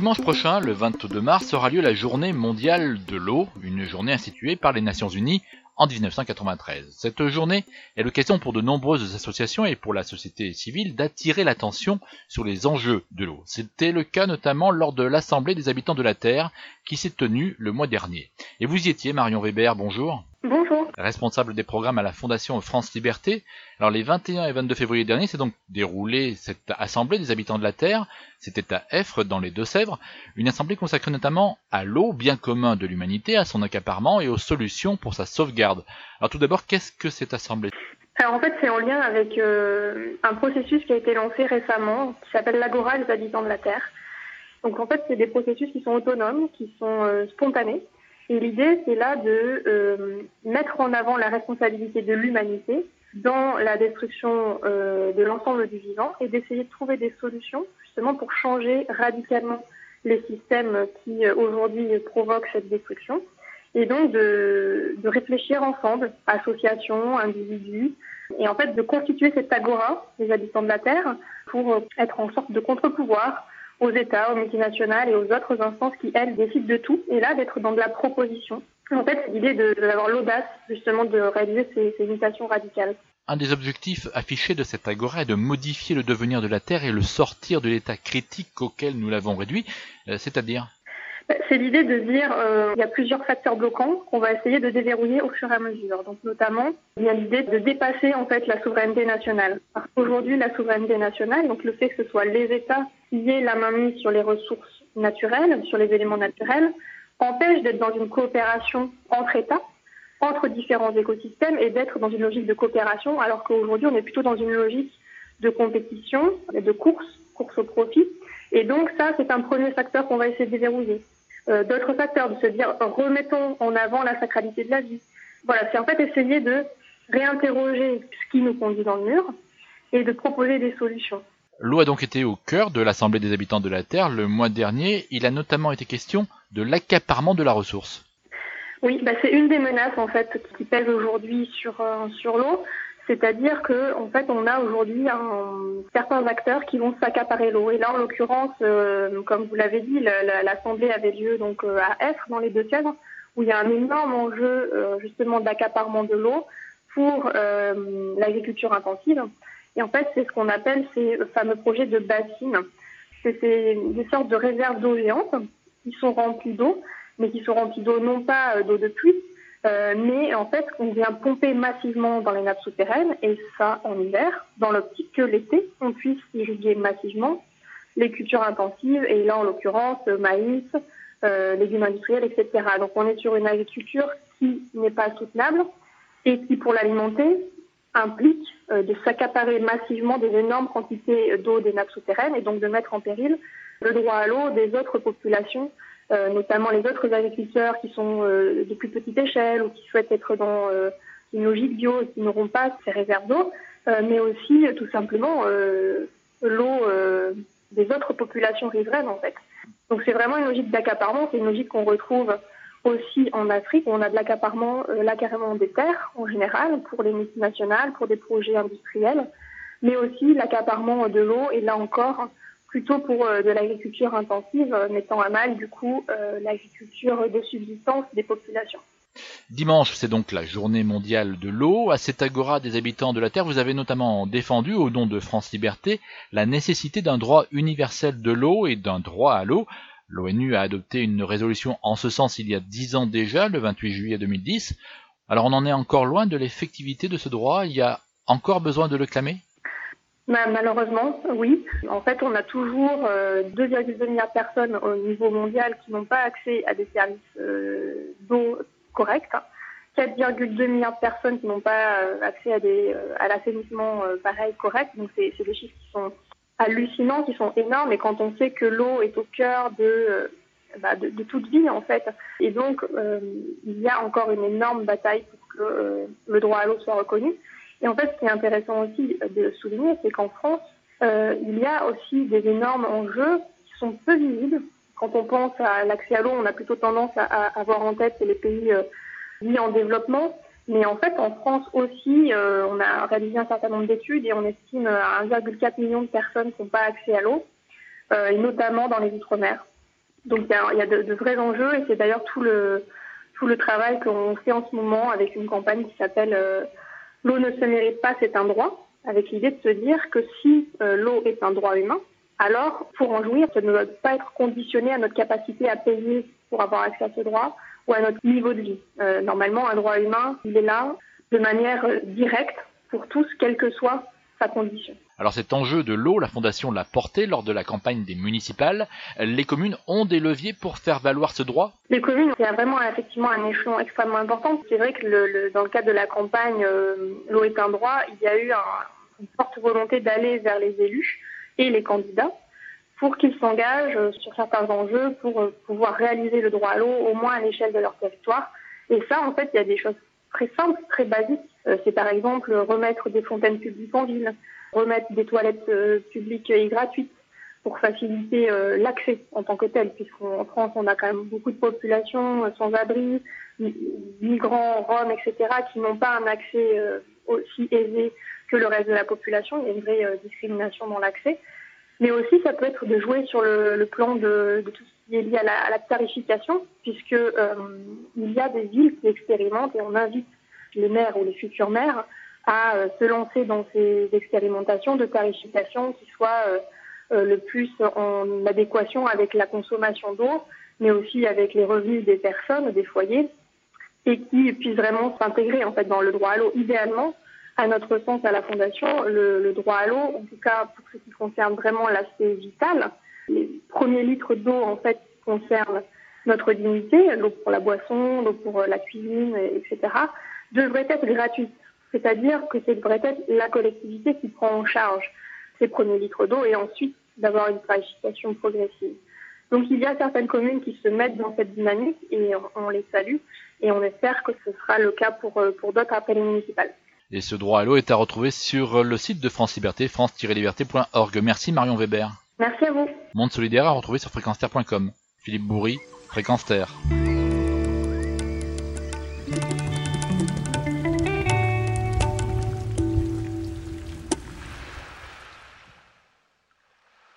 Dimanche prochain, le 22 mars, aura lieu la journée mondiale de l'eau, une journée instituée par les Nations Unies en 1993. Cette journée est l'occasion pour de nombreuses associations et pour la société civile d'attirer l'attention sur les enjeux de l'eau. C'était le cas notamment lors de l'Assemblée des habitants de la Terre qui s'est tenue le mois dernier. Et vous y étiez, Marion Weber, bonjour. Bonjour. Responsable des programmes à la Fondation France Liberté. Alors les 21 et 22 février dernier s'est donc déroulée cette assemblée des habitants de la Terre. C'était à Effre, dans les Deux-Sèvres. Une assemblée consacrée notamment à l'eau, bien commun de l'humanité, à son accaparement et aux solutions pour sa sauvegarde. Alors tout d'abord, qu'est-ce que cette assemblée? Alors en fait, c'est en lien avec euh, un processus qui a été lancé récemment, qui s'appelle l'Agora des habitants de la Terre. Donc en fait, c'est des processus qui sont autonomes, qui sont euh, spontanés, et l'idée, c'est là de euh, mettre en avant la responsabilité de l'humanité dans la destruction euh, de l'ensemble du vivant et d'essayer de trouver des solutions justement pour changer radicalement les systèmes qui euh, aujourd'hui provoquent cette destruction et donc de, de, réfléchir ensemble, associations, individus, et en fait de constituer cette agora des habitants de la Terre pour être en sorte de contre-pouvoir aux États, aux multinationales et aux autres instances qui, elles, décident de tout, et là, d'être dans de la proposition. En fait, l'idée d'avoir l'audace, justement, de réaliser ces, ces mutations radicales. Un des objectifs affichés de cette agora est de modifier le devenir de la Terre et le sortir de l'état critique auquel nous l'avons réduit, euh, c'est-à-dire? Bah, c'est l'idée de dire euh, il y a plusieurs facteurs bloquants qu'on va essayer de déverrouiller au fur et à mesure. Donc notamment, il y a l'idée de dépasser en fait la souveraineté nationale. Parce qu'aujourd'hui, la souveraineté nationale, donc le fait que ce soit les États qui aient la main mise sur les ressources naturelles, sur les éléments naturels, empêche d'être dans une coopération entre États, entre différents écosystèmes et d'être dans une logique de coopération, alors qu'aujourd'hui, on est plutôt dans une logique de compétition, de course, course au profit. Et donc ça, c'est un premier facteur qu'on va essayer de déverrouiller. Euh, d'autres facteurs, de se dire remettons en avant la sacralité de la vie. Voilà, c'est en fait essayer de réinterroger ce qui nous conduit dans le mur et de proposer des solutions. L'eau a donc été au cœur de l'Assemblée des habitants de la Terre le mois dernier. Il a notamment été question de l'accaparement de la ressource. Oui, bah c'est une des menaces en fait qui pèse aujourd'hui sur euh, l'eau. C'est-à-dire que en fait, on a aujourd'hui certains acteurs qui vont s'accaparer l'eau. Et là, en l'occurrence, euh, comme vous l'avez dit, l'assemblée avait lieu donc euh, à Effre, dans les Deux-Sèvres, où il y a un énorme enjeu justement d'accaparement de l'eau pour l'agriculture intensive. Et en fait, c'est ce qu'on appelle ces fameux projets de bassines. C'est des sortes de réserves d'eau géantes qui sont remplies d'eau, mais qui sont remplies d'eau non pas d'eau de pluie, euh, mais en fait, on vient pomper massivement dans les nappes souterraines, et ça en hiver, dans l'optique que l'été, on puisse irriguer massivement les cultures intensives, et là en l'occurrence maïs, euh, légumes industriels, etc. Donc on est sur une agriculture qui n'est pas soutenable et qui, pour l'alimenter, implique euh, de s'accaparer massivement des énormes quantités d'eau des nappes souterraines et donc de mettre en péril le droit à l'eau des autres populations euh, notamment les autres agriculteurs qui sont euh, de plus petite échelle ou qui souhaitent être dans une logique bio et qui n'auront pas ces réserves d'eau, mais aussi tout simplement l'eau des autres populations riveraines en fait. Donc c'est vraiment une logique d'accaparement, c'est une logique qu'on retrouve aussi en Afrique où on a de l'accaparement là carrément des terres en général pour les multinationales, pour des projets industriels, mais aussi l'accaparement de l'eau et là encore plutôt pour euh, de l'agriculture intensive, euh, mettant à mal du coup euh, l'agriculture de subsistance des populations. Dimanche, c'est donc la journée mondiale de l'eau. À cette agora des habitants de la Terre, vous avez notamment défendu, au nom de France Liberté, la nécessité d'un droit universel de l'eau et d'un droit à l'eau. L'ONU a adopté une résolution en ce sens il y a dix ans déjà, le 28 juillet 2010. Alors on en est encore loin de l'effectivité de ce droit, il y a encore besoin de le clamer? Bah, malheureusement, oui. En fait, on a toujours 2,2 euh, milliards de personnes au niveau mondial qui n'ont pas accès à des services euh, d'eau corrects. 4,2 milliards de personnes qui n'ont pas euh, accès à l'assainissement pareil correct. Donc, c'est, des chiffres qui sont hallucinants, qui sont énormes. Et quand on sait que l'eau est au cœur de, bah, de, toute vie, en fait, et donc il y a encore une énorme bataille pour que le droit à l'eau soit reconnu. Et en fait, ce qui est intéressant aussi de souligner, c'est qu'en France, euh, il y a aussi des énormes enjeux qui sont peu visibles. Quand on pense à l'accès à l'eau, on a plutôt tendance à, avoir en tête les pays euh, dits en développement. Mais en fait, en France aussi, euh, on a réalisé un certain nombre d'études et on estime à 1,4 million de personnes qui n'ont pas accès à l'eau, euh, et notamment dans les Outre-mer. Donc il y a, de, vrais enjeux et c'est d'ailleurs tout le, tout le travail qu'on fait en ce moment avec une campagne qui s'appelle euh, L'eau ne se mérite pas, c'est un droit, avec l'idée de se dire que si l'eau est un droit humain, alors pour en jouir, ça ne doit pas être conditionné à notre capacité à payer pour avoir accès à ce droit ou à notre niveau de vie. Euh, normalement, un droit humain, il est là de manière directe pour tous, quelle que soit sa condition. Alors cet enjeu de l'eau, la Fondation l'a porté lors de la campagne des municipales. Les communes ont des leviers pour faire valoir ce droit? Les communes, c'est vraiment effectivement un échelon extrêmement important. C'est vrai que le, dans le cadre de la campagne euh, L'eau est un droit, il y a eu une forte volonté d'aller vers les élus et les candidats pour qu'ils s'engagent sur certains enjeux pour euh, pouvoir réaliser le droit à l'eau, au moins à l'échelle de leur territoire. Et ça, en fait, il y a des choses très simples, très basiques. Euh, c'est par exemple remettre des fontaines publiques en ville, remettre des toilettes euh, publiques et gratuites pour faciliter l'accès en tant que tel, puisqu'en France, on a quand même beaucoup de populations sans abri, migrants, roms, etc., qui n'ont pas un accès aussi aisé que le reste de la population. Il y a une vraie discrimination dans l'accès. Mais aussi, ça peut être de jouer sur le, plan de, tout ce qui est lié à la, tarification, puisque euh, il y a des villes qui expérimentent et on invite les maires ou les futurs maires à euh, se lancer dans ces expérimentations de tarification qui soient euh, le plus en adéquation avec la consommation d'eau, mais aussi avec les revenus des personnes, des foyers, et qui puissent vraiment s'intégrer en fait dans le droit à l'eau idéalement à notre sens, à la Fondation, le, droit à l'eau, en tout cas pour ce qui concerne vraiment l'aspect vital, les premiers litres d'eau, en fait, concernent notre dignité, l'eau pour la boisson, l'eau pour la cuisine, etc., devraient être gratuites. C'est-à-dire que ce devrait être la collectivité qui prend en charge ces premiers litres d'eau et ensuite d'avoir une tarification progressive. Donc il y a certaines communes qui se mettent dans cette dynamique et on, les salue et on espère que ce sera le cas pour, pour d'autres appels municipales. Et ce droit à l'eau est à retrouver sur le site de France Liberté, france-liberté.org. Merci Marion Weber. Merci à vous. Monde solidaire à retrouver sur fréquenceterre.com. Philippe Bourri, Fréquence Terre.